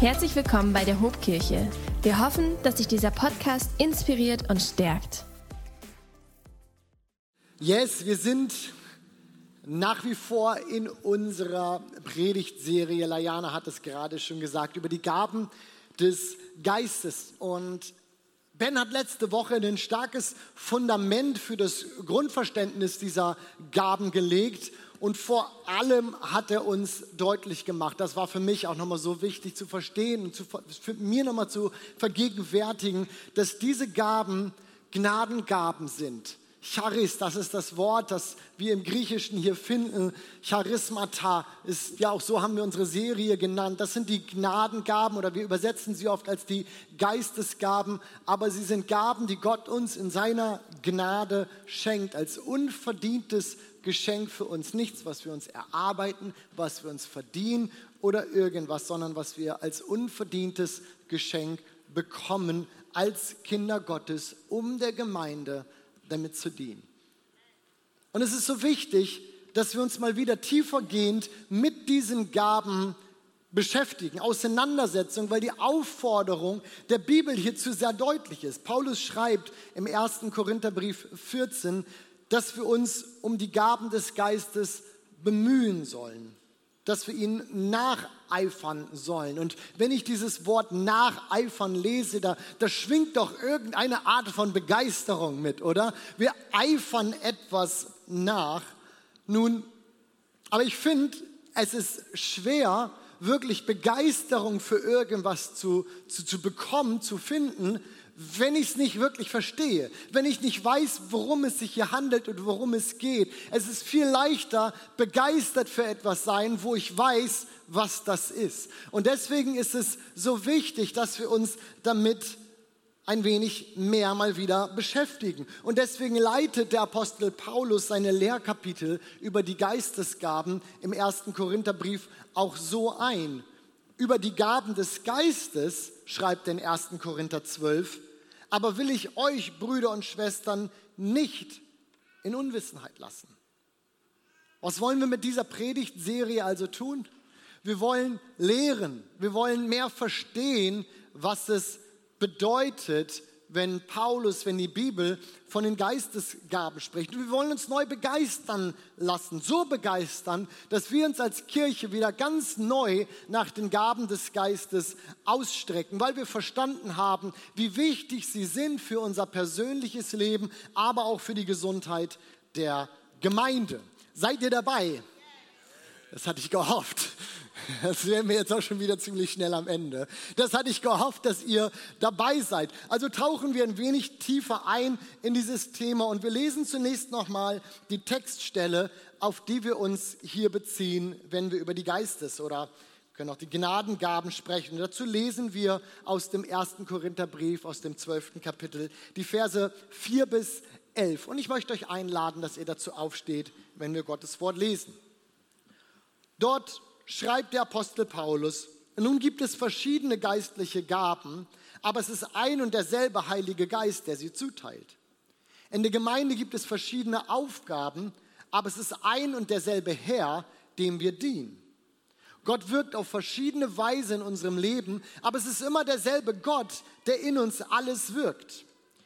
Herzlich willkommen bei der Hobkirche. Wir hoffen, dass sich dieser Podcast inspiriert und stärkt. Yes, wir sind nach wie vor in unserer Predigtserie, Layana hat es gerade schon gesagt, über die Gaben des Geistes. Und Ben hat letzte Woche ein starkes Fundament für das Grundverständnis dieser Gaben gelegt. Und vor allem hat er uns deutlich gemacht, das war für mich auch nochmal so wichtig zu verstehen und zu, für mir nochmal zu vergegenwärtigen, dass diese Gaben Gnadengaben sind. Charis, das ist das Wort, das wir im Griechischen hier finden. Charismata ist, ja auch so haben wir unsere Serie genannt. Das sind die Gnadengaben oder wir übersetzen sie oft als die Geistesgaben, aber sie sind Gaben, die Gott uns in seiner Gnade schenkt, als unverdientes Geschenk für uns. Nichts, was wir uns erarbeiten, was wir uns verdienen oder irgendwas, sondern was wir als unverdientes Geschenk bekommen als Kinder Gottes, um der Gemeinde zu damit zu dienen. Und es ist so wichtig, dass wir uns mal wieder tiefergehend mit diesen Gaben beschäftigen, Auseinandersetzung, weil die Aufforderung der Bibel hierzu sehr deutlich ist. Paulus schreibt im 1. Korintherbrief 14, dass wir uns um die Gaben des Geistes bemühen sollen dass wir ihnen nacheifern sollen. Und wenn ich dieses Wort nacheifern lese, da, da schwingt doch irgendeine Art von Begeisterung mit, oder? Wir eifern etwas nach. Nun, aber ich finde, es ist schwer, wirklich Begeisterung für irgendwas zu, zu, zu bekommen, zu finden, wenn ich es nicht wirklich verstehe, wenn ich nicht weiß, worum es sich hier handelt und worum es geht. Es ist viel leichter, begeistert für etwas sein, wo ich weiß, was das ist. Und deswegen ist es so wichtig, dass wir uns damit ein wenig mehr mal wieder beschäftigen. Und deswegen leitet der Apostel Paulus seine Lehrkapitel über die Geistesgaben im ersten Korintherbrief auch so ein. Über die Gaben des Geistes schreibt in 1. Korinther 12, aber will ich euch, Brüder und Schwestern, nicht in Unwissenheit lassen. Was wollen wir mit dieser Predigtserie also tun? Wir wollen lehren, wir wollen mehr verstehen, was es bedeutet, wenn Paulus, wenn die Bibel von den Geistesgaben spricht. Und wir wollen uns neu begeistern lassen, so begeistern, dass wir uns als Kirche wieder ganz neu nach den Gaben des Geistes ausstrecken, weil wir verstanden haben, wie wichtig sie sind für unser persönliches Leben, aber auch für die Gesundheit der Gemeinde. Seid ihr dabei? Das hatte ich gehofft. Das wären wir jetzt auch schon wieder ziemlich schnell am Ende. Das hatte ich gehofft, dass ihr dabei seid. Also tauchen wir ein wenig tiefer ein in dieses Thema und wir lesen zunächst nochmal die Textstelle, auf die wir uns hier beziehen, wenn wir über die Geistes- oder können auch die Gnadengaben sprechen. Und dazu lesen wir aus dem ersten Korintherbrief, aus dem zwölften Kapitel, die Verse 4 bis 11. Und ich möchte euch einladen, dass ihr dazu aufsteht, wenn wir Gottes Wort lesen. Dort schreibt der Apostel Paulus, nun gibt es verschiedene geistliche Gaben, aber es ist ein und derselbe Heilige Geist, der sie zuteilt. In der Gemeinde gibt es verschiedene Aufgaben, aber es ist ein und derselbe Herr, dem wir dienen. Gott wirkt auf verschiedene Weise in unserem Leben, aber es ist immer derselbe Gott, der in uns alles wirkt.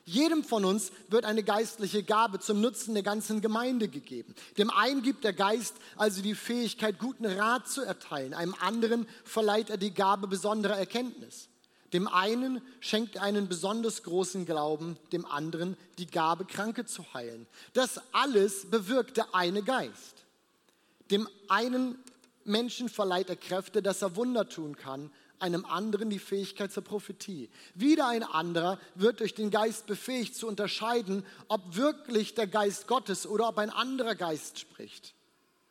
Jedem von uns wird eine geistliche Gabe zum Nutzen der ganzen Gemeinde gegeben. Dem einen gibt der Geist also die Fähigkeit, guten Rat zu erteilen. Einem anderen verleiht er die Gabe besonderer Erkenntnis. Dem einen schenkt er einen besonders großen Glauben, dem anderen die Gabe, Kranke zu heilen. Das alles bewirkt der eine Geist. Dem einen Menschen verleiht er Kräfte, dass er Wunder tun kann, einem anderen die Fähigkeit zur Prophetie. Wieder ein anderer wird durch den Geist befähigt zu unterscheiden, ob wirklich der Geist Gottes oder ob ein anderer Geist spricht.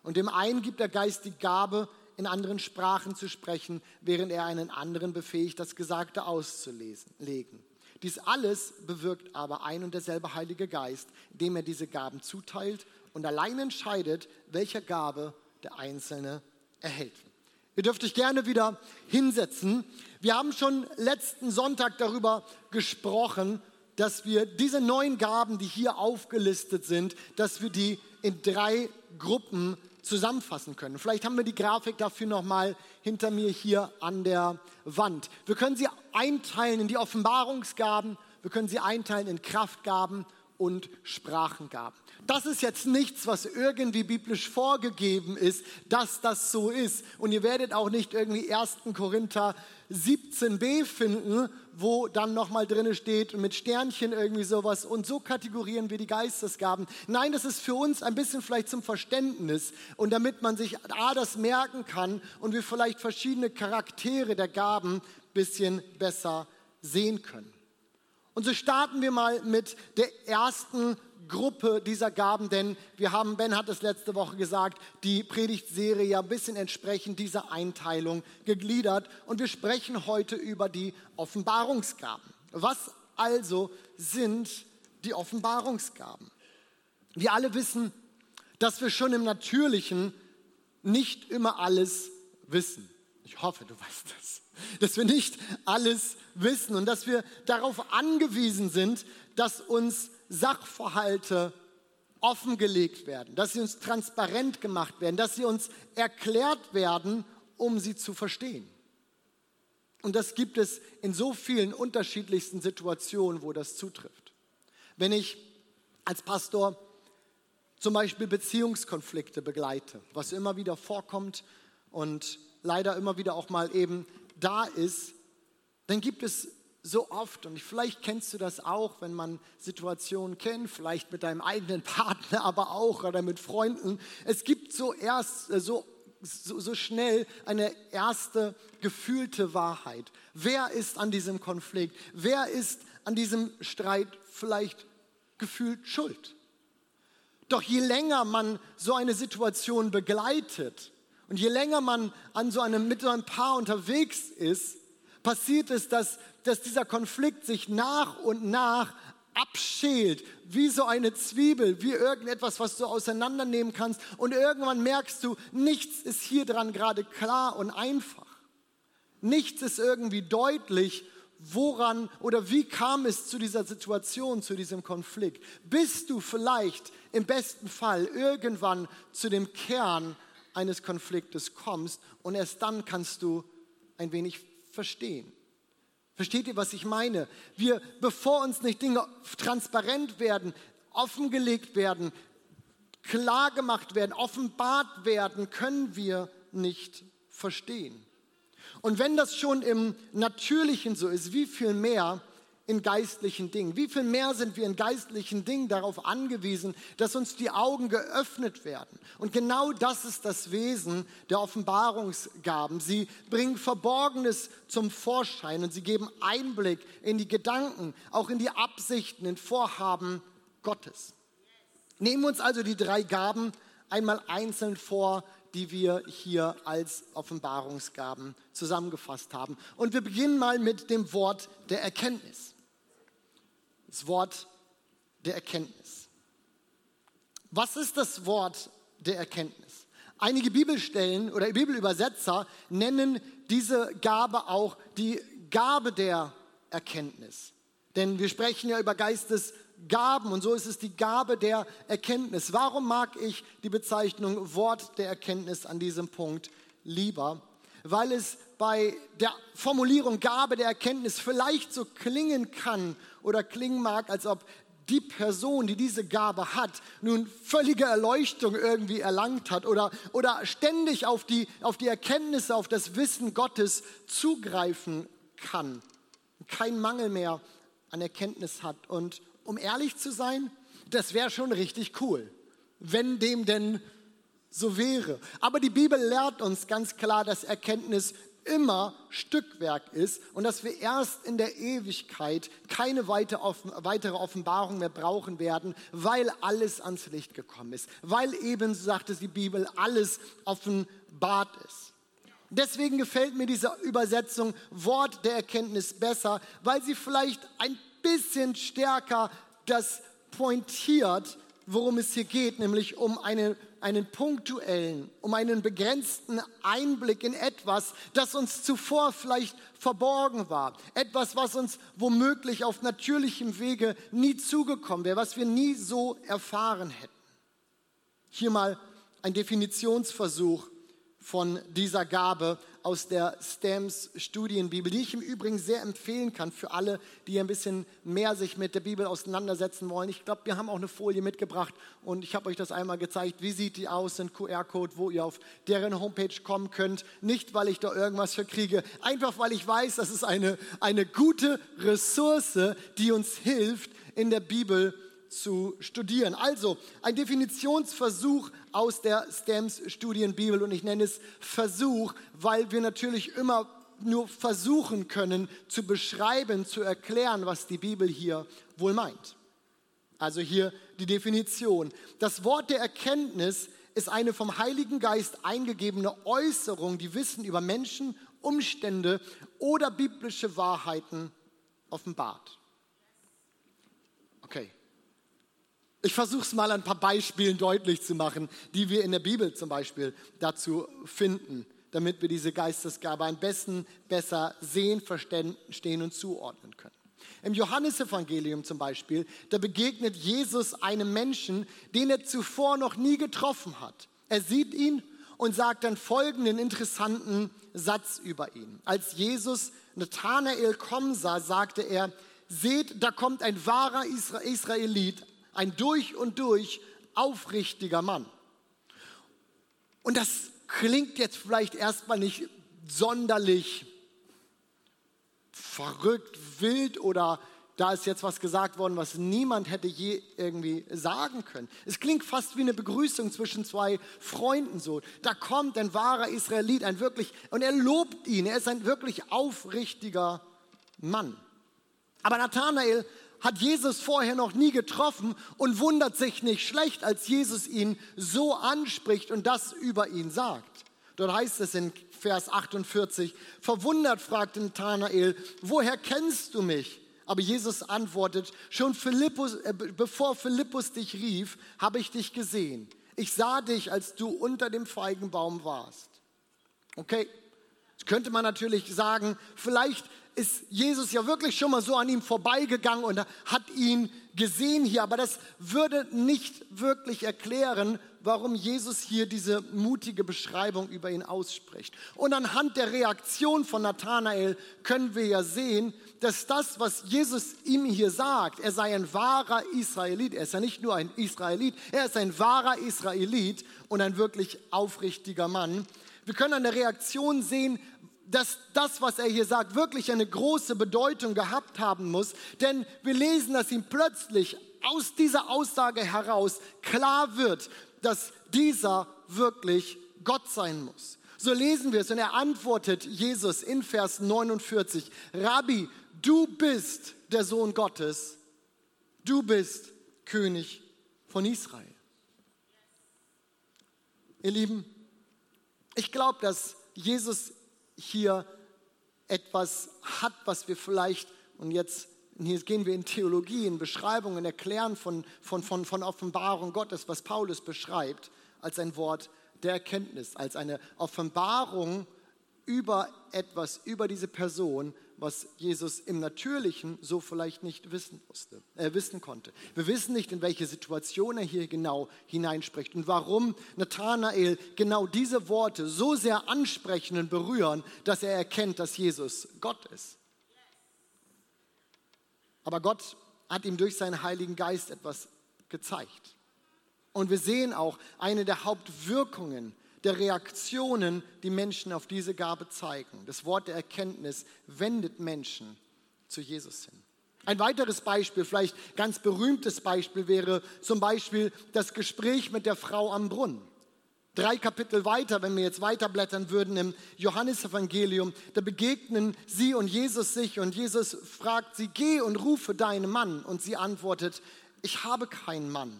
Und dem einen gibt der Geist die Gabe, in anderen Sprachen zu sprechen, während er einen anderen befähigt, das Gesagte auszulegen. Dies alles bewirkt aber ein und derselbe Heilige Geist, dem er diese Gaben zuteilt und allein entscheidet, welcher Gabe der Einzelne erhält. Ihr dürft euch gerne wieder hinsetzen. Wir haben schon letzten Sonntag darüber gesprochen, dass wir diese neuen Gaben, die hier aufgelistet sind, dass wir die in drei Gruppen zusammenfassen können. Vielleicht haben wir die Grafik dafür nochmal hinter mir hier an der Wand. Wir können sie einteilen in die Offenbarungsgaben, wir können sie einteilen in Kraftgaben und Sprachengaben. Das ist jetzt nichts, was irgendwie biblisch vorgegeben ist, dass das so ist. Und ihr werdet auch nicht irgendwie 1. Korinther 17b finden, wo dann nochmal drin steht mit Sternchen irgendwie sowas. Und so kategorieren wir die Geistesgaben. Nein, das ist für uns ein bisschen vielleicht zum Verständnis und damit man sich A, das merken kann und wir vielleicht verschiedene Charaktere der Gaben ein bisschen besser sehen können. Und so starten wir mal mit der ersten Gruppe dieser Gaben, denn wir haben, Ben hat es letzte Woche gesagt, die Predigtserie ja ein bisschen entsprechend dieser Einteilung gegliedert. Und wir sprechen heute über die Offenbarungsgaben. Was also sind die Offenbarungsgaben? Wir alle wissen, dass wir schon im Natürlichen nicht immer alles wissen. Ich hoffe, du weißt das. Dass wir nicht alles wissen und dass wir darauf angewiesen sind, dass uns Sachverhalte offengelegt werden, dass sie uns transparent gemacht werden, dass sie uns erklärt werden, um sie zu verstehen. Und das gibt es in so vielen unterschiedlichsten Situationen, wo das zutrifft. Wenn ich als Pastor zum Beispiel Beziehungskonflikte begleite, was immer wieder vorkommt und leider immer wieder auch mal eben da ist, dann gibt es so oft, und vielleicht kennst du das auch, wenn man Situationen kennt, vielleicht mit deinem eigenen Partner, aber auch oder mit Freunden. Es gibt so erst äh, so, so, so schnell eine erste gefühlte Wahrheit. Wer ist an diesem Konflikt? Wer ist an diesem Streit vielleicht gefühlt schuld? Doch je länger man so eine Situation begleitet, und je länger man an so einem, mit so einem Paar unterwegs ist, passiert es, dass, dass dieser Konflikt sich nach und nach abschält, wie so eine Zwiebel, wie irgendetwas, was du auseinandernehmen kannst. Und irgendwann merkst du, nichts ist hier dran gerade klar und einfach. Nichts ist irgendwie deutlich, woran oder wie kam es zu dieser Situation, zu diesem Konflikt. Bist du vielleicht im besten Fall irgendwann zu dem Kern eines Konfliktes kommst und erst dann kannst du ein wenig verstehen. Versteht ihr, was ich meine? Wir, bevor uns nicht Dinge transparent werden, offengelegt werden, klar gemacht werden, offenbart werden, können wir nicht verstehen. Und wenn das schon im Natürlichen so ist, wie viel mehr in geistlichen Dingen. Wie viel mehr sind wir in geistlichen Dingen darauf angewiesen, dass uns die Augen geöffnet werden? Und genau das ist das Wesen der Offenbarungsgaben. Sie bringen Verborgenes zum Vorschein und sie geben Einblick in die Gedanken, auch in die Absichten, in Vorhaben Gottes. Nehmen wir uns also die drei Gaben einmal einzeln vor, die wir hier als Offenbarungsgaben zusammengefasst haben. Und wir beginnen mal mit dem Wort der Erkenntnis das Wort der Erkenntnis. Was ist das Wort der Erkenntnis? Einige Bibelstellen oder Bibelübersetzer nennen diese Gabe auch die Gabe der Erkenntnis. Denn wir sprechen ja über Geistesgaben und so ist es die Gabe der Erkenntnis. Warum mag ich die Bezeichnung Wort der Erkenntnis an diesem Punkt lieber? Weil es bei der Formulierung Gabe der Erkenntnis vielleicht so klingen kann oder klingen mag, als ob die Person, die diese Gabe hat, nun völlige Erleuchtung irgendwie erlangt hat oder, oder ständig auf die, auf die Erkenntnisse, auf das Wissen Gottes zugreifen kann, kein Mangel mehr an Erkenntnis hat. Und um ehrlich zu sein, das wäre schon richtig cool, wenn dem denn so wäre. Aber die Bibel lehrt uns ganz klar, dass Erkenntnis immer Stückwerk ist und dass wir erst in der Ewigkeit keine weitere Offenbarung mehr brauchen werden, weil alles ans Licht gekommen ist, weil eben, so sagt die Bibel, alles offenbart ist. Deswegen gefällt mir diese Übersetzung Wort der Erkenntnis besser, weil sie vielleicht ein bisschen stärker das pointiert, worum es hier geht, nämlich um eine einen punktuellen, um einen begrenzten Einblick in etwas, das uns zuvor vielleicht verborgen war. Etwas, was uns womöglich auf natürlichem Wege nie zugekommen wäre, was wir nie so erfahren hätten. Hier mal ein Definitionsversuch von dieser Gabe aus der Stamps Studienbibel, die ich im Übrigen sehr empfehlen kann für alle, die ein bisschen mehr sich mit der Bibel auseinandersetzen wollen. Ich glaube, wir haben auch eine Folie mitgebracht und ich habe euch das einmal gezeigt. Wie sieht die aus? Ein QR-Code, wo ihr auf deren Homepage kommen könnt. Nicht, weil ich da irgendwas verkriege, einfach weil ich weiß, das ist eine, eine gute Ressource, die uns hilft, in der Bibel zu studieren. Also ein Definitionsversuch aus der Stamps Studienbibel und ich nenne es Versuch, weil wir natürlich immer nur versuchen können zu beschreiben, zu erklären, was die Bibel hier wohl meint. Also hier die Definition. Das Wort der Erkenntnis ist eine vom Heiligen Geist eingegebene Äußerung, die Wissen über Menschen, Umstände oder biblische Wahrheiten offenbart. Okay, ich versuche es mal an ein paar Beispielen deutlich zu machen, die wir in der Bibel zum Beispiel dazu finden, damit wir diese Geistesgabe am besten besser sehen, verstehen und zuordnen können. Im Johannesevangelium zum Beispiel, da begegnet Jesus einem Menschen, den er zuvor noch nie getroffen hat. Er sieht ihn und sagt dann folgenden interessanten Satz über ihn. Als Jesus Nathanael kommen sah, sagte er, seht, da kommt ein wahrer Israelit, ein durch und durch aufrichtiger Mann. Und das klingt jetzt vielleicht erstmal nicht sonderlich verrückt, wild oder da ist jetzt was gesagt worden, was niemand hätte je irgendwie sagen können. Es klingt fast wie eine Begrüßung zwischen zwei Freunden so. Da kommt ein wahrer Israelit, ein wirklich, und er lobt ihn, er ist ein wirklich aufrichtiger Mann. Aber Nathanael hat Jesus vorher noch nie getroffen und wundert sich nicht schlecht, als Jesus ihn so anspricht und das über ihn sagt. Dort heißt es in Vers 48, verwundert fragte Nathanael, woher kennst du mich? Aber Jesus antwortet, schon Philippus, äh, bevor Philippus dich rief, habe ich dich gesehen. Ich sah dich, als du unter dem Feigenbaum warst. Okay, könnte man natürlich sagen, vielleicht ist Jesus ja wirklich schon mal so an ihm vorbeigegangen und hat ihn gesehen hier, aber das würde nicht wirklich erklären, warum Jesus hier diese mutige Beschreibung über ihn ausspricht. Und anhand der Reaktion von Nathanael können wir ja sehen, dass das, was Jesus ihm hier sagt, er sei ein wahrer Israelit, er ist ja nicht nur ein Israelit, er ist ein wahrer Israelit und ein wirklich aufrichtiger Mann. Wir können an der Reaktion sehen, dass das, was er hier sagt, wirklich eine große Bedeutung gehabt haben muss. Denn wir lesen, dass ihm plötzlich aus dieser Aussage heraus klar wird, dass dieser wirklich Gott sein muss. So lesen wir es und er antwortet Jesus in Vers 49, Rabbi, du bist der Sohn Gottes, du bist König von Israel. Ihr Lieben, ich glaube, dass Jesus hier etwas hat, was wir vielleicht, und jetzt hier gehen wir in Theologie, in Beschreibungen, Erklären von, von, von, von Offenbarung Gottes, was Paulus beschreibt, als ein Wort der Erkenntnis, als eine Offenbarung über etwas, über diese Person, was Jesus im Natürlichen so vielleicht nicht wissen musste, äh, wissen konnte. Wir wissen nicht, in welche Situation er hier genau hineinspricht und warum Nathanael genau diese Worte so sehr ansprechen und berühren, dass er erkennt, dass Jesus Gott ist. Aber Gott hat ihm durch seinen Heiligen Geist etwas gezeigt. Und wir sehen auch eine der Hauptwirkungen der Reaktionen, die Menschen auf diese Gabe zeigen. Das Wort der Erkenntnis wendet Menschen zu Jesus hin. Ein weiteres Beispiel, vielleicht ganz berühmtes Beispiel wäre zum Beispiel das Gespräch mit der Frau am Brunnen. Drei Kapitel weiter, wenn wir jetzt weiterblättern würden im Johannesevangelium, da begegnen sie und Jesus sich und Jesus fragt sie, geh und rufe deinen Mann. Und sie antwortet, ich habe keinen Mann.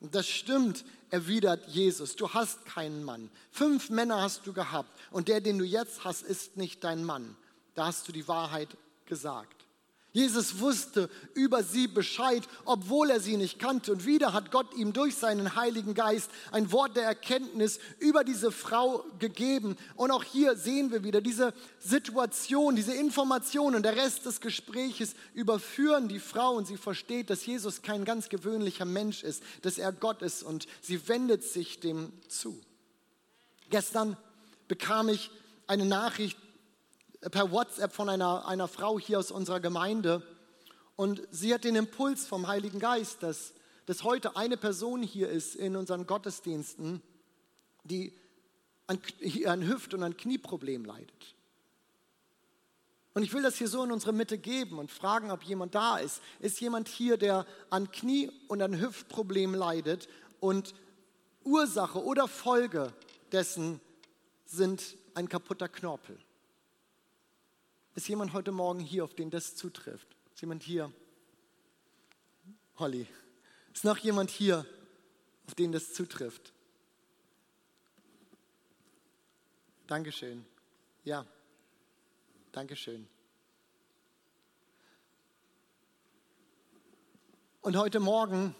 Und das stimmt, erwidert Jesus, du hast keinen Mann. Fünf Männer hast du gehabt und der, den du jetzt hast, ist nicht dein Mann. Da hast du die Wahrheit gesagt. Jesus wusste über sie Bescheid, obwohl er sie nicht kannte. Und wieder hat Gott ihm durch seinen Heiligen Geist ein Wort der Erkenntnis über diese Frau gegeben. Und auch hier sehen wir wieder diese Situation, diese Informationen. Der Rest des Gespräches überführen die Frau und sie versteht, dass Jesus kein ganz gewöhnlicher Mensch ist, dass er Gott ist und sie wendet sich dem zu. Gestern bekam ich eine Nachricht per WhatsApp von einer, einer Frau hier aus unserer Gemeinde. Und sie hat den Impuls vom Heiligen Geist, dass, dass heute eine Person hier ist in unseren Gottesdiensten, die an, an Hüft- und an Knieproblem leidet. Und ich will das hier so in unsere Mitte geben und fragen, ob jemand da ist. Ist jemand hier, der an Knie- und an Hüftproblem leidet und Ursache oder Folge dessen sind ein kaputter Knorpel? Ist jemand heute Morgen hier, auf den das zutrifft? Ist jemand hier? Holly. Ist noch jemand hier, auf den das zutrifft? Dankeschön. Ja, Dankeschön. Und heute Morgen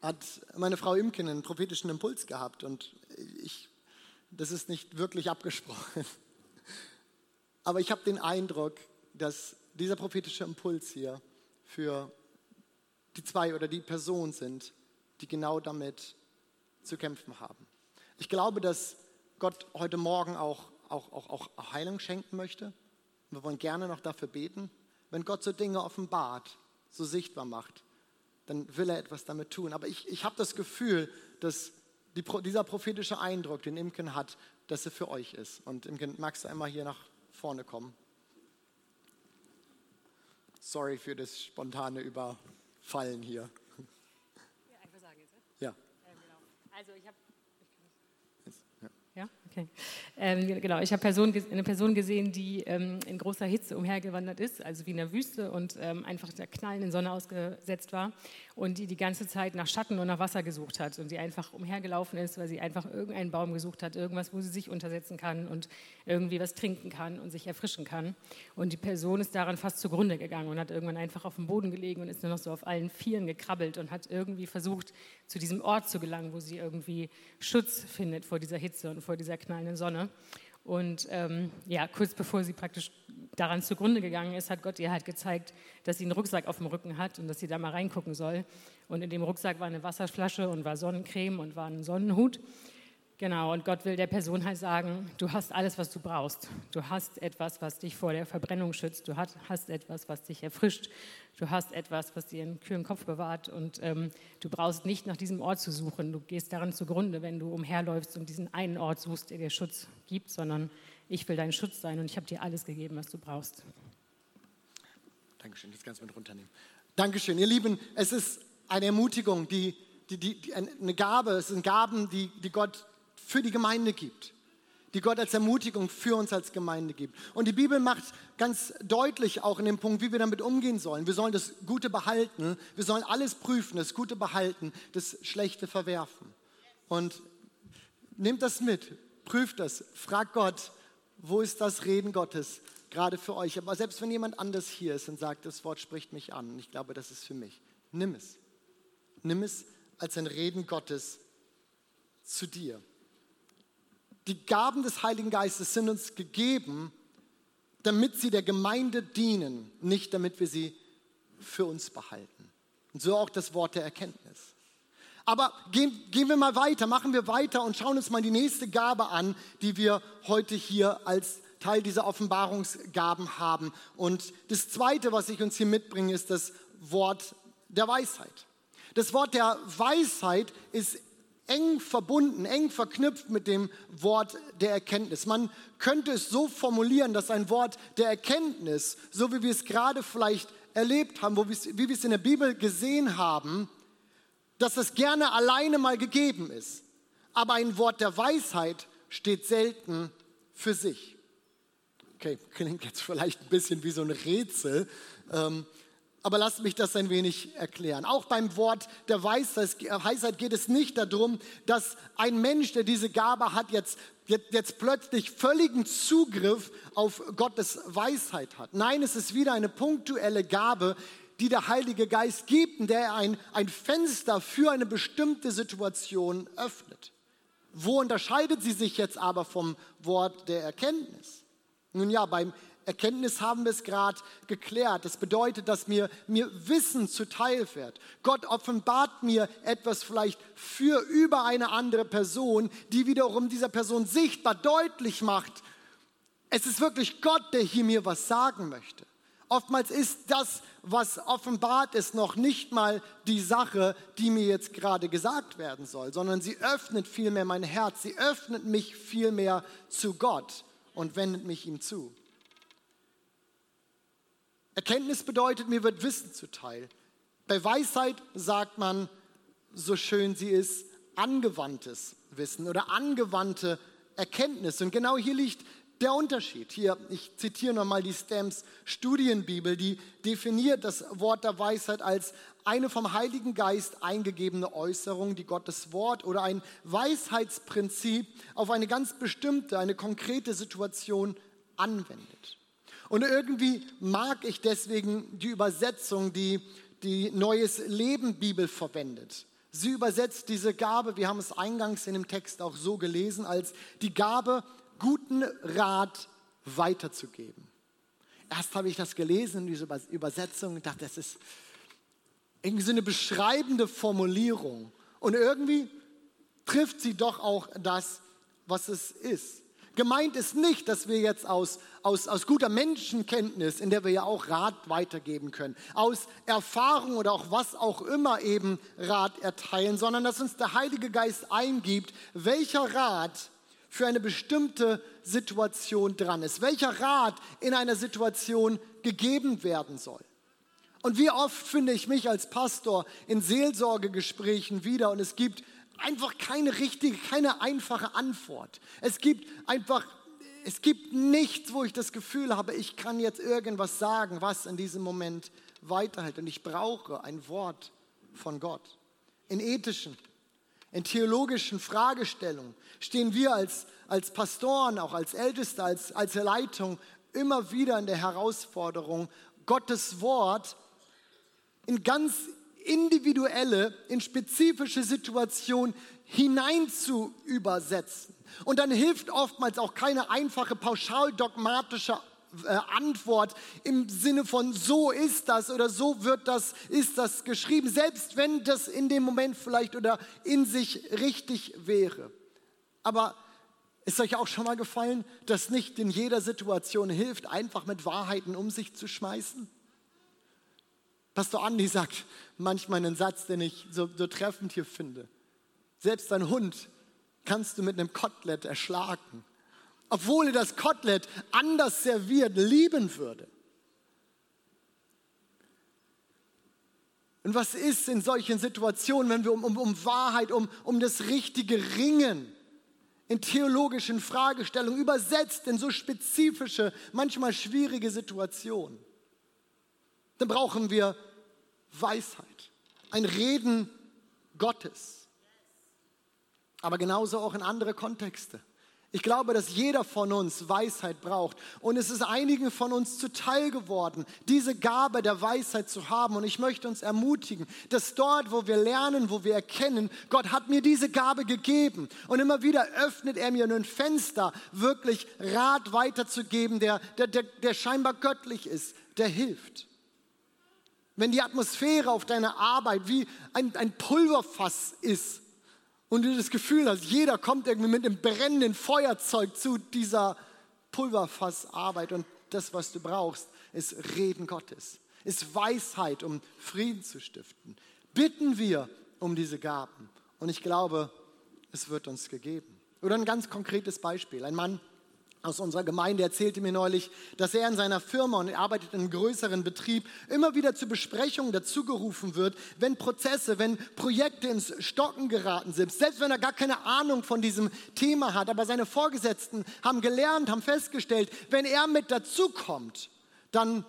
hat meine Frau Imken einen prophetischen Impuls gehabt und ich, das ist nicht wirklich abgesprochen. Aber ich habe den Eindruck, dass dieser prophetische Impuls hier für die zwei oder die Personen sind, die genau damit zu kämpfen haben. Ich glaube, dass Gott heute Morgen auch, auch, auch, auch Heilung schenken möchte. Wir wollen gerne noch dafür beten. Wenn Gott so Dinge offenbart, so sichtbar macht, dann will er etwas damit tun. Aber ich, ich habe das Gefühl, dass die, dieser prophetische Eindruck, den Imken hat, dass er für euch ist. Und Imken, magst du einmal hier nach vorne kommen. Sorry für das spontane Überfallen hier. Ja, einfach sagen jetzt. Ne? Ja. Ähm, genau. Also ich habe ja, okay. Ähm, genau, ich habe Person, eine Person gesehen, die ähm, in großer Hitze umhergewandert ist, also wie in der Wüste und ähm, einfach der knallenden Sonne ausgesetzt war und die die ganze Zeit nach Schatten und nach Wasser gesucht hat und die einfach umhergelaufen ist, weil sie einfach irgendeinen Baum gesucht hat, irgendwas, wo sie sich untersetzen kann und irgendwie was trinken kann und sich erfrischen kann. Und die Person ist daran fast zugrunde gegangen und hat irgendwann einfach auf dem Boden gelegen und ist nur noch so auf allen Vieren gekrabbelt und hat irgendwie versucht, zu diesem Ort zu gelangen, wo sie irgendwie Schutz findet vor dieser Hitze und vor dieser knallenden Sonne. Und ähm, ja, kurz bevor sie praktisch daran zugrunde gegangen ist, hat Gott ihr halt gezeigt, dass sie einen Rucksack auf dem Rücken hat und dass sie da mal reingucken soll. Und in dem Rucksack war eine Wasserflasche und war Sonnencreme und war ein Sonnenhut. Genau, und Gott will der Person halt sagen, du hast alles, was du brauchst. Du hast etwas, was dich vor der Verbrennung schützt. Du hast etwas, was dich erfrischt. Du hast etwas, was dir einen kühlen Kopf bewahrt. Und ähm, du brauchst nicht nach diesem Ort zu suchen. Du gehst daran zugrunde, wenn du umherläufst und diesen einen Ort suchst, der dir Schutz gibt, sondern ich will dein Schutz sein und ich habe dir alles gegeben, was du brauchst. Dankeschön, das kannst du mit runternehmen. Dankeschön, ihr Lieben, es ist eine Ermutigung, die, die, die, eine Gabe, es sind Gaben, die, die Gott für die Gemeinde gibt, die Gott als Ermutigung für uns als Gemeinde gibt. Und die Bibel macht ganz deutlich auch in dem Punkt, wie wir damit umgehen sollen. Wir sollen das Gute behalten, wir sollen alles prüfen, das Gute behalten, das Schlechte verwerfen. Und nehmt das mit, prüft das, fragt Gott, wo ist das Reden Gottes gerade für euch? Aber selbst wenn jemand anders hier ist und sagt, das Wort spricht mich an, und ich glaube, das ist für mich, nimm es. Nimm es als ein Reden Gottes zu dir die Gaben des Heiligen Geistes sind uns gegeben, damit sie der Gemeinde dienen, nicht damit wir sie für uns behalten. Und so auch das Wort der Erkenntnis. Aber gehen, gehen wir mal weiter, machen wir weiter und schauen uns mal die nächste Gabe an, die wir heute hier als Teil dieser Offenbarungsgaben haben. Und das Zweite, was ich uns hier mitbringe, ist das Wort der Weisheit. Das Wort der Weisheit ist eng verbunden, eng verknüpft mit dem Wort der Erkenntnis. Man könnte es so formulieren, dass ein Wort der Erkenntnis, so wie wir es gerade vielleicht erlebt haben, wie wir es in der Bibel gesehen haben, dass es gerne alleine mal gegeben ist. Aber ein Wort der Weisheit steht selten für sich. Okay, klingt jetzt vielleicht ein bisschen wie so ein Rätsel. Ähm, Aber lasst mich das ein wenig erklären. Auch beim Wort der Weisheit geht es nicht darum, dass ein Mensch, der diese Gabe hat, jetzt, jetzt, jetzt plötzlich völligen Zugriff auf Gottes Weisheit hat. Nein, es ist wieder eine punktuelle Gabe, die der Heilige Geist gibt, in der er ein, ein Fenster für eine bestimmte Situation öffnet. Wo unterscheidet sie sich jetzt aber vom Wort der Erkenntnis? Nun ja, beim Erkenntnis haben wir es gerade geklärt. Das bedeutet, dass mir, mir Wissen zuteil wird. Gott offenbart mir etwas vielleicht für über eine andere Person, die wiederum dieser Person sichtbar deutlich macht, es ist wirklich Gott, der hier mir was sagen möchte. Oftmals ist das, was offenbart ist, noch nicht mal die Sache, die mir jetzt gerade gesagt werden soll, sondern sie öffnet vielmehr mein Herz, sie öffnet mich vielmehr zu Gott und wendet mich ihm zu. Erkenntnis bedeutet, mir wird Wissen zuteil. Bei Weisheit sagt man, so schön sie ist, angewandtes Wissen oder angewandte Erkenntnis. Und genau hier liegt der Unterschied. Hier, ich zitiere nochmal die Stamps Studienbibel, die definiert das Wort der Weisheit als eine vom Heiligen Geist eingegebene Äußerung, die Gottes Wort oder ein Weisheitsprinzip auf eine ganz bestimmte, eine konkrete Situation anwendet. Und irgendwie mag ich deswegen die Übersetzung, die die Neues Leben Bibel verwendet. Sie übersetzt diese Gabe, wir haben es eingangs in dem Text auch so gelesen, als die Gabe, guten Rat weiterzugeben. Erst habe ich das gelesen, diese Übersetzung, und dachte, das ist irgendwie so eine beschreibende Formulierung. Und irgendwie trifft sie doch auch das, was es ist. Gemeint ist nicht, dass wir jetzt aus, aus, aus guter Menschenkenntnis, in der wir ja auch Rat weitergeben können, aus Erfahrung oder auch was auch immer eben Rat erteilen, sondern dass uns der Heilige Geist eingibt, welcher Rat für eine bestimmte Situation dran ist, welcher Rat in einer Situation gegeben werden soll. Und wie oft finde ich mich als Pastor in Seelsorgegesprächen wieder und es gibt einfach keine richtige, keine einfache Antwort. Es gibt einfach, es gibt nichts, wo ich das Gefühl habe, ich kann jetzt irgendwas sagen, was in diesem Moment weiterhält. Und ich brauche ein Wort von Gott. In ethischen, in theologischen Fragestellungen stehen wir als, als Pastoren, auch als Älteste, als, als Leitung immer wieder in der Herausforderung, Gottes Wort in ganz individuelle, in spezifische Situationen hinein zu übersetzen. Und dann hilft oftmals auch keine einfache pauschal dogmatische äh, Antwort im Sinne von so ist das oder so wird das, ist das geschrieben, selbst wenn das in dem Moment vielleicht oder in sich richtig wäre. Aber ist euch auch schon mal gefallen, dass nicht in jeder Situation hilft, einfach mit Wahrheiten um sich zu schmeißen? Pastor Andi sagt manchmal einen Satz, den ich so, so treffend hier finde. Selbst ein Hund kannst du mit einem Kotelett erschlagen, obwohl er das Kotelett anders serviert lieben würde. Und was ist in solchen Situationen, wenn wir um, um, um Wahrheit, um, um das richtige Ringen in theologischen Fragestellungen übersetzt in so spezifische, manchmal schwierige Situationen? Dann brauchen wir Weisheit, ein Reden Gottes. Aber genauso auch in andere Kontexte. Ich glaube, dass jeder von uns Weisheit braucht. Und es ist einigen von uns zuteil geworden, diese Gabe der Weisheit zu haben. Und ich möchte uns ermutigen, dass dort, wo wir lernen, wo wir erkennen, Gott hat mir diese Gabe gegeben. Und immer wieder öffnet er mir ein Fenster, wirklich Rat weiterzugeben, der, der, der, der scheinbar göttlich ist, der hilft. Wenn die Atmosphäre auf deiner Arbeit wie ein, ein Pulverfass ist und du das Gefühl hast, jeder kommt irgendwie mit einem brennenden Feuerzeug zu dieser Pulverfassarbeit und das, was du brauchst, ist Reden Gottes, ist Weisheit, um Frieden zu stiften. Bitten wir um diese Gaben und ich glaube, es wird uns gegeben. Oder ein ganz konkretes Beispiel. Ein Mann aus unserer Gemeinde erzählte mir neulich, dass er in seiner Firma und er arbeitet in einem größeren Betrieb immer wieder zu Besprechungen dazugerufen wird, wenn Prozesse, wenn Projekte ins Stocken geraten sind. Selbst wenn er gar keine Ahnung von diesem Thema hat, aber seine Vorgesetzten haben gelernt, haben festgestellt, wenn er mit dazukommt, dann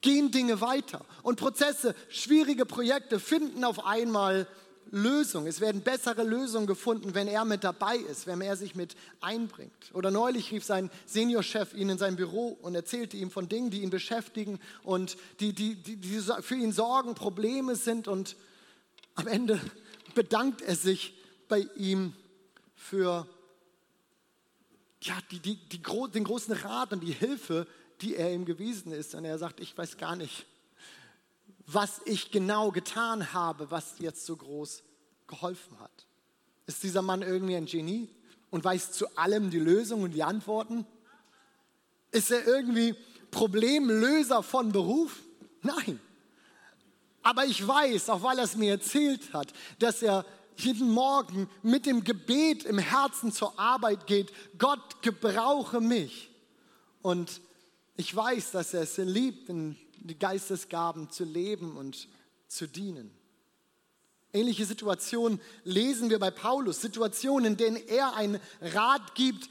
gehen Dinge weiter. Und Prozesse, schwierige Projekte finden auf einmal Lösungen. Es werden bessere Lösungen gefunden, wenn er mit dabei ist, wenn er sich mit einbringt. Oder neulich rief sein Seniorchef ihn in sein Büro und erzählte ihm von Dingen, die ihn beschäftigen und die, die, die, die für ihn Sorgen, Probleme sind. Und am Ende bedankt er sich bei ihm für ja, die, die, die, den großen Rat und die Hilfe, die er ihm gewesen ist. Und er sagt, ich weiß gar nicht, was ich genau getan habe, was jetzt so groß geholfen hat. Ist dieser Mann irgendwie ein Genie und weiß zu allem die Lösung und die Antworten? Ist er irgendwie Problemlöser von Beruf? Nein. Aber ich weiß, auch weil er es mir erzählt hat, dass er jeden Morgen mit dem Gebet im Herzen zur Arbeit geht. Gott gebrauche mich. Und ich weiß, dass er es liebt, in Geistesgaben zu leben und zu dienen. Ähnliche Situationen lesen wir bei Paulus, Situationen, in denen er einen Rat gibt,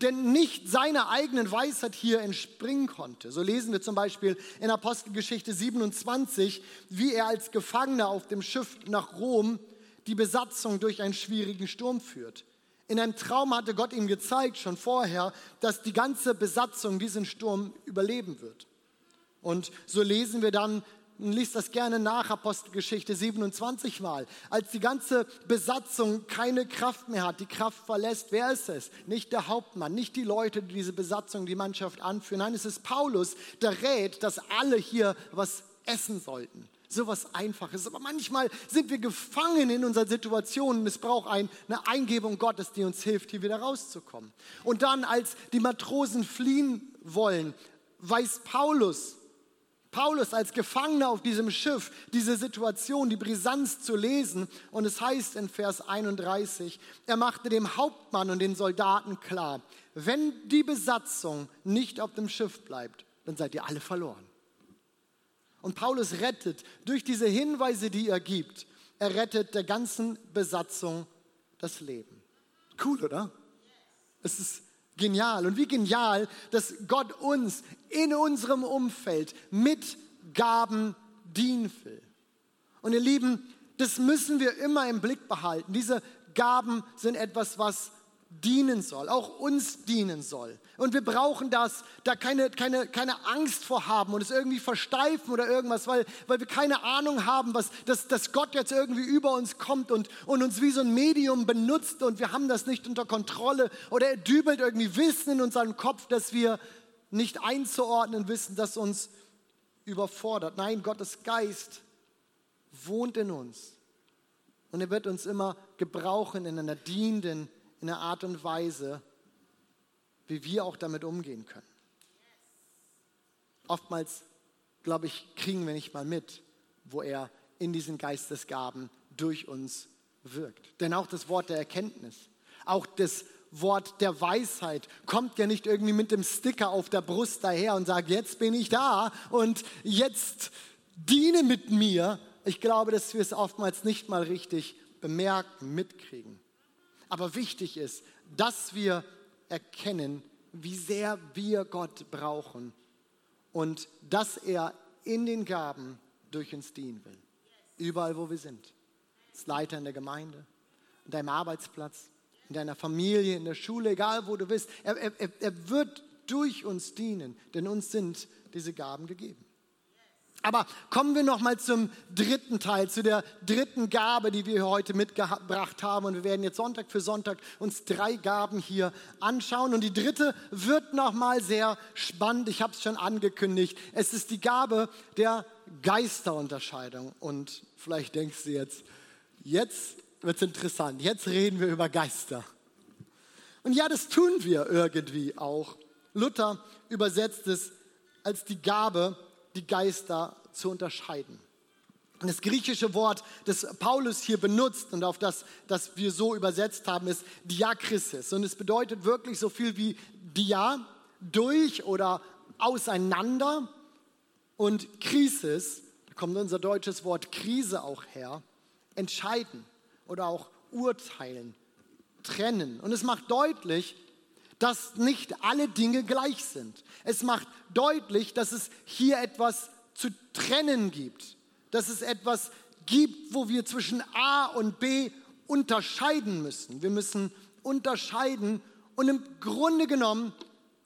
der nicht seiner eigenen Weisheit hier entspringen konnte. So lesen wir zum Beispiel in Apostelgeschichte 27, wie er als Gefangener auf dem Schiff nach Rom die Besatzung durch einen schwierigen Sturm führt. In einem Traum hatte Gott ihm gezeigt, schon vorher, dass die ganze Besatzung diesen Sturm überleben wird. Und so lesen wir dann, liest das gerne nach, Apostelgeschichte 27 mal, als die ganze Besatzung keine Kraft mehr hat, die Kraft verlässt, wer ist es? Nicht der Hauptmann, nicht die Leute, die diese Besatzung, die Mannschaft anführen. Nein, es ist Paulus, der rät, dass alle hier was essen sollten. So was Einfaches. Aber manchmal sind wir gefangen in unserer Situation und es braucht ein, eine Eingebung Gottes, die uns hilft, hier wieder rauszukommen. Und dann, als die Matrosen fliehen wollen, weiß Paulus, Paulus als Gefangener auf diesem Schiff diese Situation, die Brisanz zu lesen. Und es heißt in Vers 31, er machte dem Hauptmann und den Soldaten klar, wenn die Besatzung nicht auf dem Schiff bleibt, dann seid ihr alle verloren. Und Paulus rettet durch diese Hinweise, die er gibt, er rettet der ganzen Besatzung das Leben. Cool, oder? Es ist genial. Und wie genial, dass Gott uns in unserem Umfeld mit Gaben dienen will. Und ihr Lieben, das müssen wir immer im Blick behalten. Diese Gaben sind etwas, was dienen soll, auch uns dienen soll. Und wir brauchen das, da keine, keine, keine Angst vor haben und es irgendwie versteifen oder irgendwas, weil, weil wir keine Ahnung haben, was, dass, dass Gott jetzt irgendwie über uns kommt und, und uns wie so ein Medium benutzt und wir haben das nicht unter Kontrolle oder er dübelt irgendwie Wissen in unseren Kopf, dass wir nicht einzuordnen wissen, das uns überfordert. Nein, Gottes Geist wohnt in uns und er wird uns immer gebrauchen in einer dienenden in einer Art und Weise, wie wir auch damit umgehen können. Oftmals, glaube ich, kriegen wir nicht mal mit, wo er in diesen Geistesgaben durch uns wirkt. Denn auch das Wort der Erkenntnis, auch das Wort der Weisheit kommt ja nicht irgendwie mit dem Sticker auf der Brust daher und sagt, jetzt bin ich da und jetzt diene mit mir. Ich glaube, dass wir es oftmals nicht mal richtig bemerken, mitkriegen. Aber wichtig ist, dass wir erkennen, wie sehr wir Gott brauchen und dass er in den Gaben durch uns dienen will. Überall, wo wir sind. Als Leiter in der Gemeinde, an deinem Arbeitsplatz, in deiner Familie, in der Schule, egal wo du bist. Er, er, er wird durch uns dienen, denn uns sind diese Gaben gegeben. Aber kommen wir noch mal zum dritten Teil, zu der dritten Gabe, die wir heute mitgebracht haben. Und wir werden jetzt Sonntag für Sonntag uns drei Gaben hier anschauen. Und die dritte wird noch mal sehr spannend. Ich habe es schon angekündigt. Es ist die Gabe der Geisterunterscheidung. Und vielleicht denkst du jetzt, jetzt wird es interessant. Jetzt reden wir über Geister. Und ja, das tun wir irgendwie auch. Luther übersetzt es als die Gabe die Geister zu unterscheiden. Das griechische Wort, das Paulus hier benutzt und auf das, das wir so übersetzt haben, ist Diakrisis. Und es bedeutet wirklich so viel wie dia, durch oder auseinander. Und Krisis, da kommt unser deutsches Wort Krise auch her, entscheiden oder auch urteilen, trennen. Und es macht deutlich, dass nicht alle Dinge gleich sind. Es macht deutlich, dass es hier etwas zu trennen gibt, dass es etwas gibt, wo wir zwischen A und B unterscheiden müssen. Wir müssen unterscheiden und im Grunde genommen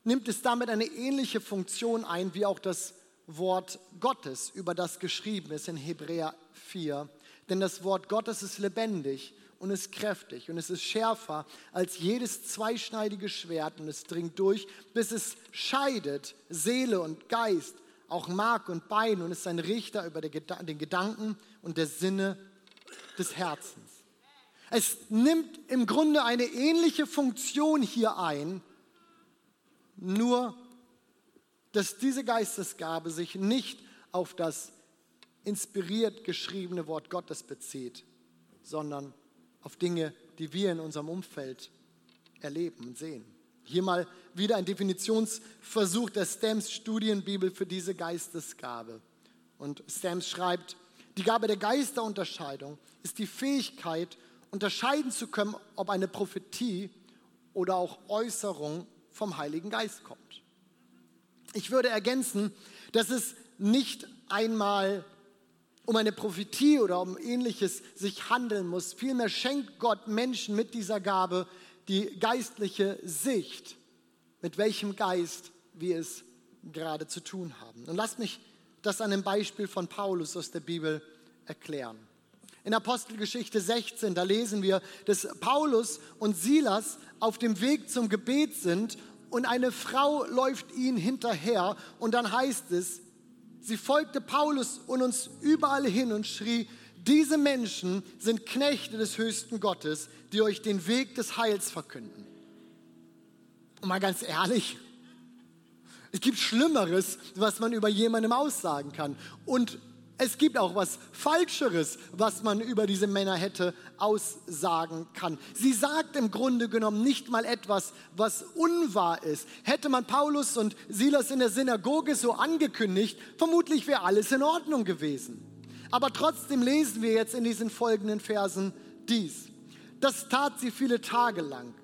nimmt es damit eine ähnliche Funktion ein wie auch das Wort Gottes, über das geschrieben ist in Hebräer 4. Denn das Wort Gottes ist lebendig und ist kräftig und es ist schärfer als jedes zweischneidige Schwert und es dringt durch, bis es scheidet Seele und Geist, auch Mark und Bein und ist ein Richter über den Gedanken und der Sinne des Herzens. Es nimmt im Grunde eine ähnliche Funktion hier ein, nur dass diese Geistesgabe sich nicht auf das inspiriert geschriebene Wort Gottes bezieht, sondern auf Dinge, die wir in unserem Umfeld erleben und sehen. Hier mal wieder ein Definitionsversuch der Stamps Studienbibel für diese Geistesgabe. Und Stamps schreibt, die Gabe der Geisterunterscheidung ist die Fähigkeit, unterscheiden zu können, ob eine Prophetie oder auch Äußerung vom Heiligen Geist kommt. Ich würde ergänzen, dass es nicht einmal um eine Prophetie oder um ähnliches sich handeln muss. Vielmehr schenkt Gott Menschen mit dieser Gabe die geistliche Sicht, mit welchem Geist wir es gerade zu tun haben. Und lasst mich das an einem Beispiel von Paulus aus der Bibel erklären. In Apostelgeschichte 16, da lesen wir, dass Paulus und Silas auf dem Weg zum Gebet sind und eine Frau läuft ihnen hinterher und dann heißt es, sie folgte Paulus und uns überall hin und schrie, diese Menschen sind Knechte des höchsten Gottes, die euch den Weg des Heils verkünden. Und mal ganz ehrlich, es gibt Schlimmeres, was man über jemandem aussagen kann. Und es gibt auch was Falscheres, was man über diese Männer hätte aussagen kann. Sie sagt im Grunde genommen nicht mal etwas, was unwahr ist. Hätte man Paulus und Silas in der Synagoge so angekündigt, vermutlich wäre alles in Ordnung gewesen. Aber trotzdem lesen wir jetzt in diesen folgenden Versen dies. Das tat sie viele Tage lang.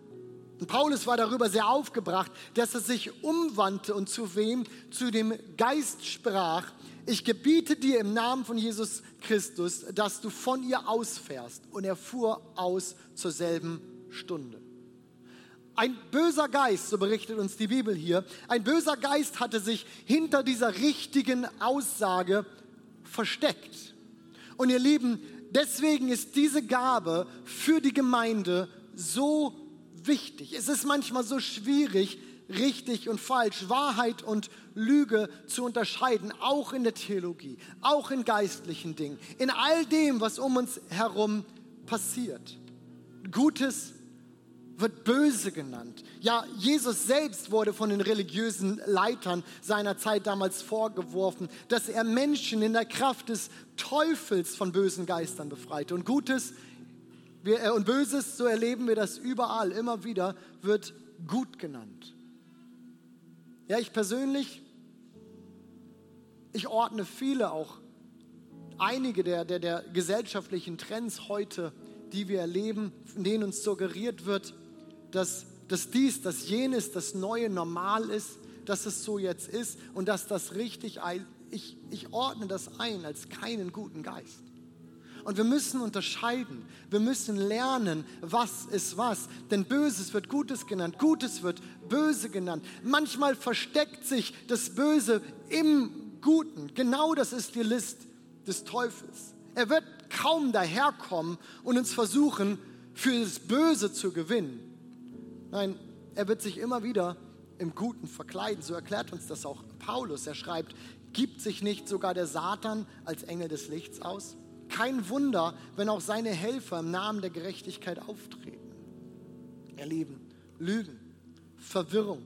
Und Paulus war darüber sehr aufgebracht, dass er sich umwandte und zu wem? Zu dem Geist sprach, ich gebiete dir im Namen von Jesus Christus, dass du von ihr ausfährst. Und er fuhr aus zur selben Stunde. Ein böser Geist, so berichtet uns die Bibel hier, ein böser Geist hatte sich hinter dieser richtigen Aussage versteckt. Und ihr Lieben, deswegen ist diese Gabe für die Gemeinde so wichtig. Es ist manchmal so schwierig, richtig und falsch, Wahrheit und Lüge zu unterscheiden, auch in der Theologie, auch in geistlichen Dingen, in all dem, was um uns herum passiert. Gutes wird böse genannt. Ja, Jesus selbst wurde von den religiösen Leitern seiner Zeit damals vorgeworfen, dass er Menschen in der Kraft des Teufels von bösen Geistern befreite. Und Gutes wir, und Böses, so erleben wir das überall, immer wieder, wird gut genannt. Ja, ich persönlich, ich ordne viele auch, einige der, der, der gesellschaftlichen Trends heute, die wir erleben, in denen uns suggeriert wird, dass, dass dies, dass jenes das neue Normal ist, dass es so jetzt ist und dass das richtig, ich, ich ordne das ein als keinen guten Geist. Und wir müssen unterscheiden. Wir müssen lernen, was ist was. Denn Böses wird Gutes genannt, Gutes wird Böse genannt. Manchmal versteckt sich das Böse im Guten. Genau das ist die List des Teufels. Er wird kaum daherkommen und uns versuchen, für das Böse zu gewinnen. Nein, er wird sich immer wieder im Guten verkleiden. So erklärt uns das auch Paulus. Er schreibt, gibt sich nicht sogar der Satan als Engel des Lichts aus? Kein Wunder, wenn auch seine Helfer im Namen der Gerechtigkeit auftreten. Ihr Lieben, Lügen, Verwirrung,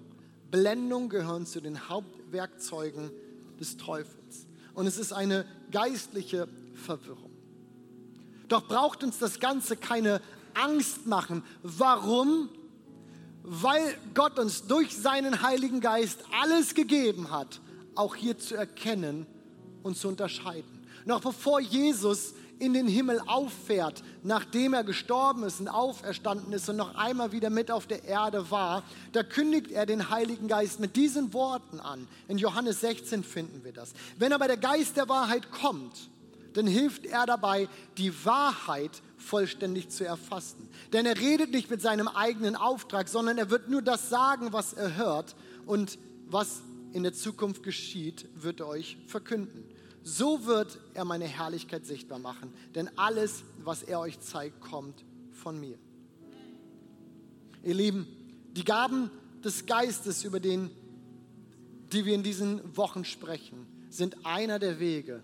Blendung gehören zu den Hauptwerkzeugen des Teufels. Und es ist eine geistliche Verwirrung. Doch braucht uns das Ganze keine Angst machen. Warum? Weil Gott uns durch seinen Heiligen Geist alles gegeben hat, auch hier zu erkennen und zu unterscheiden. Noch bevor Jesus in den Himmel auffährt, nachdem er gestorben ist und auferstanden ist und noch einmal wieder mit auf der Erde war, da kündigt er den Heiligen Geist mit diesen Worten an. In Johannes 16 finden wir das. Wenn aber der Geist der Wahrheit kommt, dann hilft er dabei, die Wahrheit vollständig zu erfassen. Denn er redet nicht mit seinem eigenen Auftrag, sondern er wird nur das sagen, was er hört und was in der Zukunft geschieht, wird er euch verkünden. So wird er meine Herrlichkeit sichtbar machen, denn alles, was er euch zeigt, kommt von mir. Ihr Lieben, die Gaben des Geistes, über den, die wir in diesen Wochen sprechen, sind einer der Wege,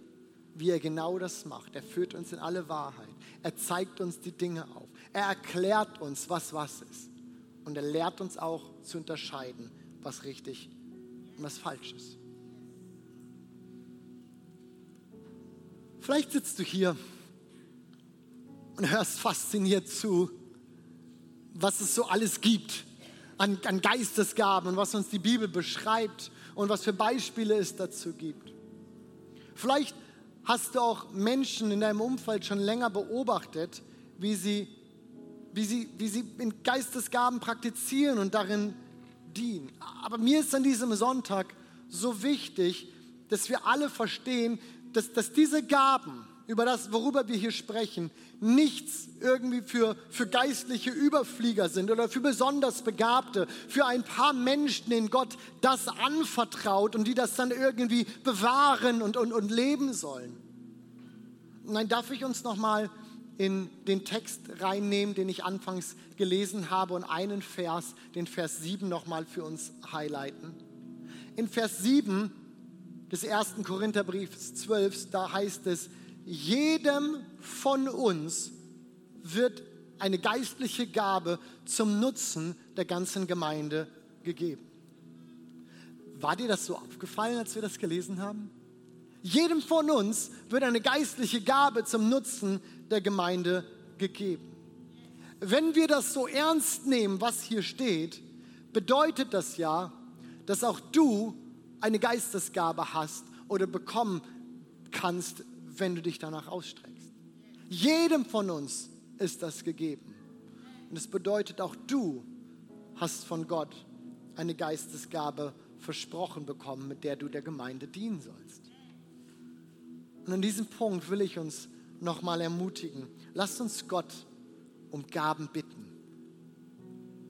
wie er genau das macht. Er führt uns in alle Wahrheit. Er zeigt uns die Dinge auf. Er erklärt uns, was was ist. Und er lehrt uns auch zu unterscheiden, was richtig und was falsch ist. Vielleicht sitzt du hier und hörst fasziniert zu, was es so alles gibt an, an Geistesgaben und was uns die Bibel beschreibt und was für Beispiele es dazu gibt. Vielleicht hast du auch Menschen in deinem Umfeld schon länger beobachtet, wie sie, wie sie, wie sie in Geistesgaben praktizieren und darin dienen. Aber mir ist an diesem Sonntag so wichtig, dass wir alle verstehen, dass, dass diese Gaben, über das, worüber wir hier sprechen, nichts irgendwie für, für geistliche Überflieger sind oder für besonders Begabte, für ein paar Menschen, denen Gott das anvertraut und die das dann irgendwie bewahren und, und, und leben sollen. Nein, darf ich uns nochmal in den Text reinnehmen, den ich anfangs gelesen habe und einen Vers, den Vers 7 nochmal für uns highlighten. In Vers 7 des ersten Korintherbriefs 12, da heißt es, jedem von uns wird eine geistliche Gabe zum Nutzen der ganzen Gemeinde gegeben. War dir das so aufgefallen, als wir das gelesen haben? Jedem von uns wird eine geistliche Gabe zum Nutzen der Gemeinde gegeben. Wenn wir das so ernst nehmen, was hier steht, bedeutet das ja, dass auch du eine Geistesgabe hast oder bekommen kannst, wenn du dich danach ausstreckst. Jedem von uns ist das gegeben. Und es bedeutet, auch du hast von Gott eine Geistesgabe versprochen bekommen, mit der du der Gemeinde dienen sollst. Und an diesem Punkt will ich uns nochmal ermutigen. Lasst uns Gott um Gaben bitten.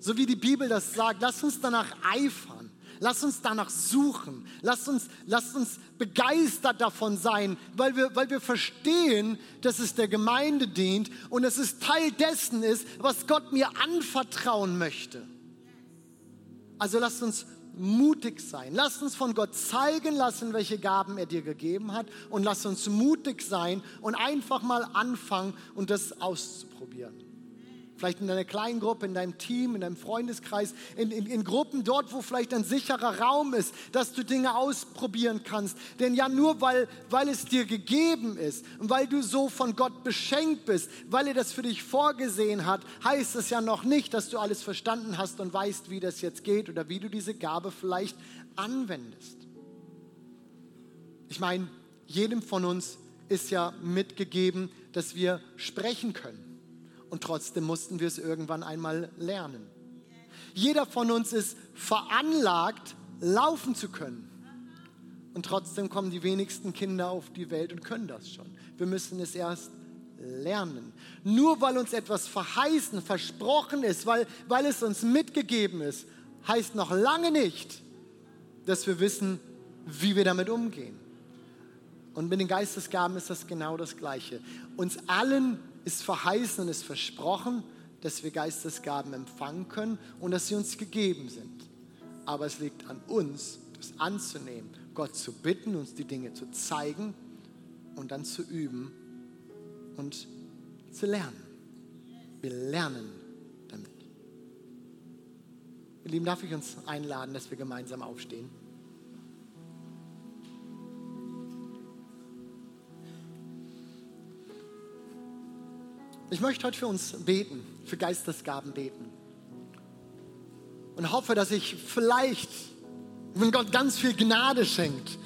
So wie die Bibel das sagt, lasst uns danach eifern. Lass uns danach suchen. Lass uns, lass uns begeistert davon sein, weil wir, weil wir verstehen, dass es der Gemeinde dient und dass es Teil dessen ist, was Gott mir anvertrauen möchte. Also lasst uns mutig sein. Lasst uns von Gott zeigen lassen, welche Gaben er dir gegeben hat und lasst uns mutig sein und einfach mal anfangen und das auszuprobieren. Vielleicht in deiner kleinen Gruppe, in deinem Team, in deinem Freundeskreis, in, in, in, Gruppen dort, wo vielleicht ein sicherer Raum ist, dass du Dinge ausprobieren kannst. Denn ja, nur weil, weil es dir gegeben ist und weil du so von Gott beschenkt bist, weil er das für dich vorgesehen hat, heißt es ja noch nicht, dass du alles verstanden hast und weißt, wie das jetzt geht oder wie du diese Gabe vielleicht anwendest. Ich meine, jedem von uns ist ja mitgegeben, dass wir sprechen können und trotzdem mussten wir es irgendwann einmal lernen. Jeder von uns ist veranlagt, laufen zu können. Und trotzdem kommen die wenigsten Kinder auf die Welt und können das schon. Wir müssen es erst lernen. Nur weil uns etwas verheißen, versprochen ist, weil, weil es uns mitgegeben ist, heißt noch lange nicht, dass wir wissen, wie wir damit umgehen. Und mit den Geistesgaben ist das genau das Gleiche. Uns allen ist verheißen und ist versprochen, dass wir Geistesgaben empfangen können und dass sie uns gegeben sind. Aber es liegt an uns, das anzunehmen, Gott zu bitten, uns die Dinge zu zeigen und dann zu üben und zu lernen. Wir lernen damit. Ihr Lieben, darf ich uns einladen, dass wir gemeinsam aufstehen? Ich möchte heute für uns beten, für Geistesgaben beten. Und hoffe, dass ich vielleicht, wenn Gott ganz viel Gnade schenkt,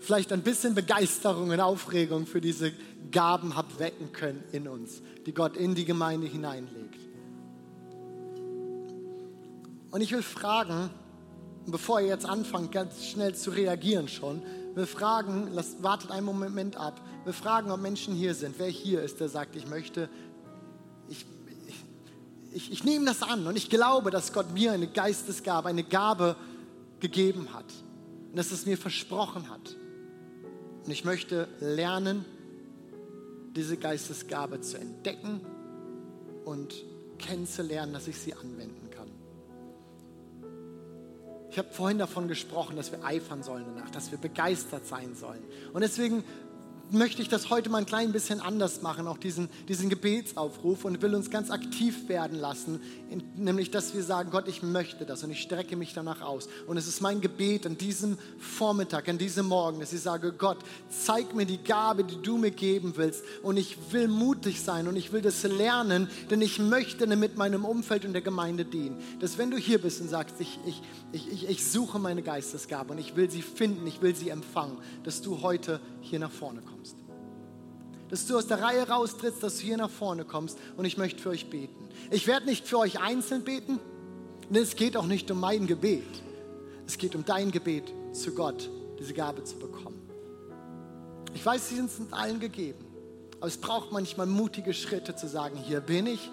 vielleicht ein bisschen Begeisterung und Aufregung für diese Gaben habt wecken können in uns, die Gott in die Gemeinde hineinlegt. Und ich will fragen, bevor ihr jetzt anfangt, ganz schnell zu reagieren schon, wir fragen, lasst, wartet einen Moment ab, wir fragen, ob Menschen hier sind, wer hier ist, der sagt, ich möchte, ich, ich, ich nehme das an und ich glaube, dass Gott mir eine Geistesgabe, eine Gabe gegeben hat und dass es mir versprochen hat. Und ich möchte lernen, diese Geistesgabe zu entdecken und kennenzulernen, dass ich sie anwenden kann. Ich habe vorhin davon gesprochen, dass wir eifern sollen danach, dass wir begeistert sein sollen. Und deswegen möchte ich das heute mal ein klein bisschen anders machen, auch diesen, diesen Gebetsaufruf und will uns ganz aktiv werden lassen, in, nämlich dass wir sagen, Gott, ich möchte das und ich strecke mich danach aus. Und es ist mein Gebet an diesem Vormittag, an diesem Morgen, dass ich sage, Gott, zeig mir die Gabe, die du mir geben willst und ich will mutig sein und ich will das lernen, denn ich möchte mit meinem Umfeld und der Gemeinde dienen. Dass wenn du hier bist und sagst, ich, ich, ich, ich suche meine Geistesgabe und ich will sie finden, ich will sie empfangen, dass du heute hier nach vorne kommst dass du aus der Reihe raustrittst, dass du hier nach vorne kommst und ich möchte für euch beten. Ich werde nicht für euch einzeln beten, denn es geht auch nicht um mein Gebet. Es geht um dein Gebet zu Gott, diese Gabe zu bekommen. Ich weiß, sie sind allen gegeben, aber es braucht manchmal mutige Schritte zu sagen, hier bin ich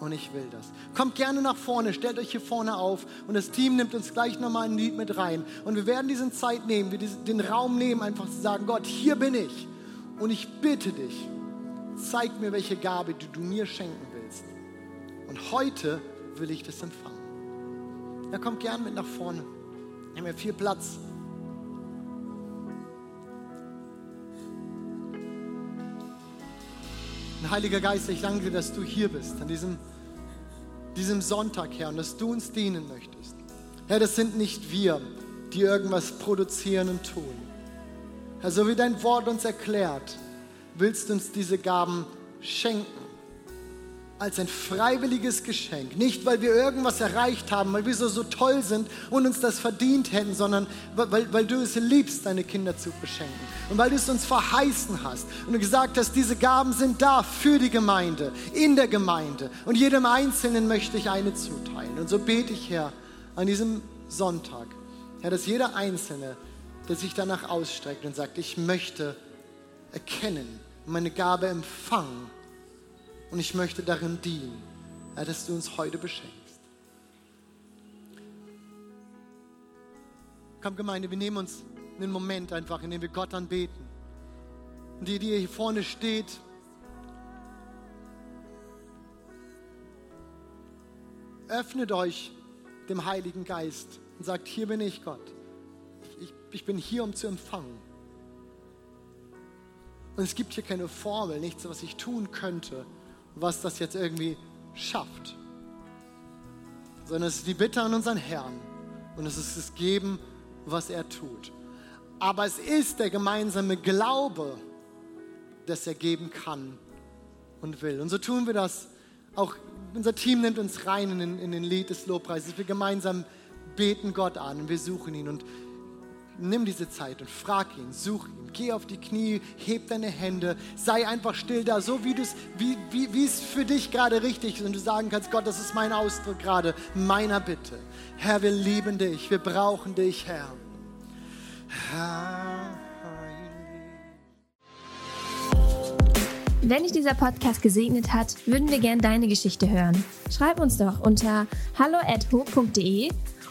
und ich will das. Kommt gerne nach vorne, stellt euch hier vorne auf und das Team nimmt uns gleich nochmal ein Lied mit rein. Und wir werden diese Zeit nehmen, wir den Raum nehmen, einfach zu sagen, Gott, hier bin ich. Und ich bitte dich, zeig mir, welche Gabe die du mir schenken willst. Und heute will ich das empfangen. Er kommt gern mit nach vorne. Wir haben ja viel Platz. Und Heiliger Geist, ich danke dir, dass du hier bist, an diesem, diesem Sonntag, Herr, und dass du uns dienen möchtest. Herr, das sind nicht wir, die irgendwas produzieren und tun. Herr, so wie dein Wort uns erklärt, willst du uns diese Gaben schenken. Als ein freiwilliges Geschenk. Nicht, weil wir irgendwas erreicht haben, weil wir so, so toll sind und uns das verdient hätten, sondern weil, weil du es liebst, deine Kinder zu beschenken. Und weil du es uns verheißen hast und du gesagt hast, diese Gaben sind da für die Gemeinde, in der Gemeinde. Und jedem Einzelnen möchte ich eine zuteilen. Und so bete ich, Herr, an diesem Sonntag, Herr, dass jeder Einzelne der sich danach ausstreckt und sagt, ich möchte erkennen, meine Gabe empfangen und ich möchte darin dienen, dass du uns heute beschenkst. Komm Gemeinde, wir nehmen uns einen Moment einfach, in dem wir Gott anbeten. Und die, die hier vorne steht, öffnet euch dem Heiligen Geist und sagt, hier bin ich Gott ich bin hier, um zu empfangen. Und es gibt hier keine Formel, nichts, was ich tun könnte, was das jetzt irgendwie schafft. Sondern es ist die Bitte an unseren Herrn und es ist das Geben, was er tut. Aber es ist der gemeinsame Glaube, dass er geben kann und will. Und so tun wir das. Auch unser Team nimmt uns rein in den, in den Lied des Lobpreises. Wir gemeinsam beten Gott an und wir suchen ihn. Und nimm diese Zeit und frag ihn, such ihn, geh auf die Knie, heb deine Hände, sei einfach still da, so wie, wie, wie, wie es für dich gerade richtig ist und du sagen kannst, Gott, das ist mein Ausdruck gerade meiner Bitte. Herr, wir lieben dich, wir brauchen dich, Herr. Wenn dich dieser Podcast gesegnet hat, würden wir gerne deine Geschichte hören. Schreib uns doch unter hallo@ho.de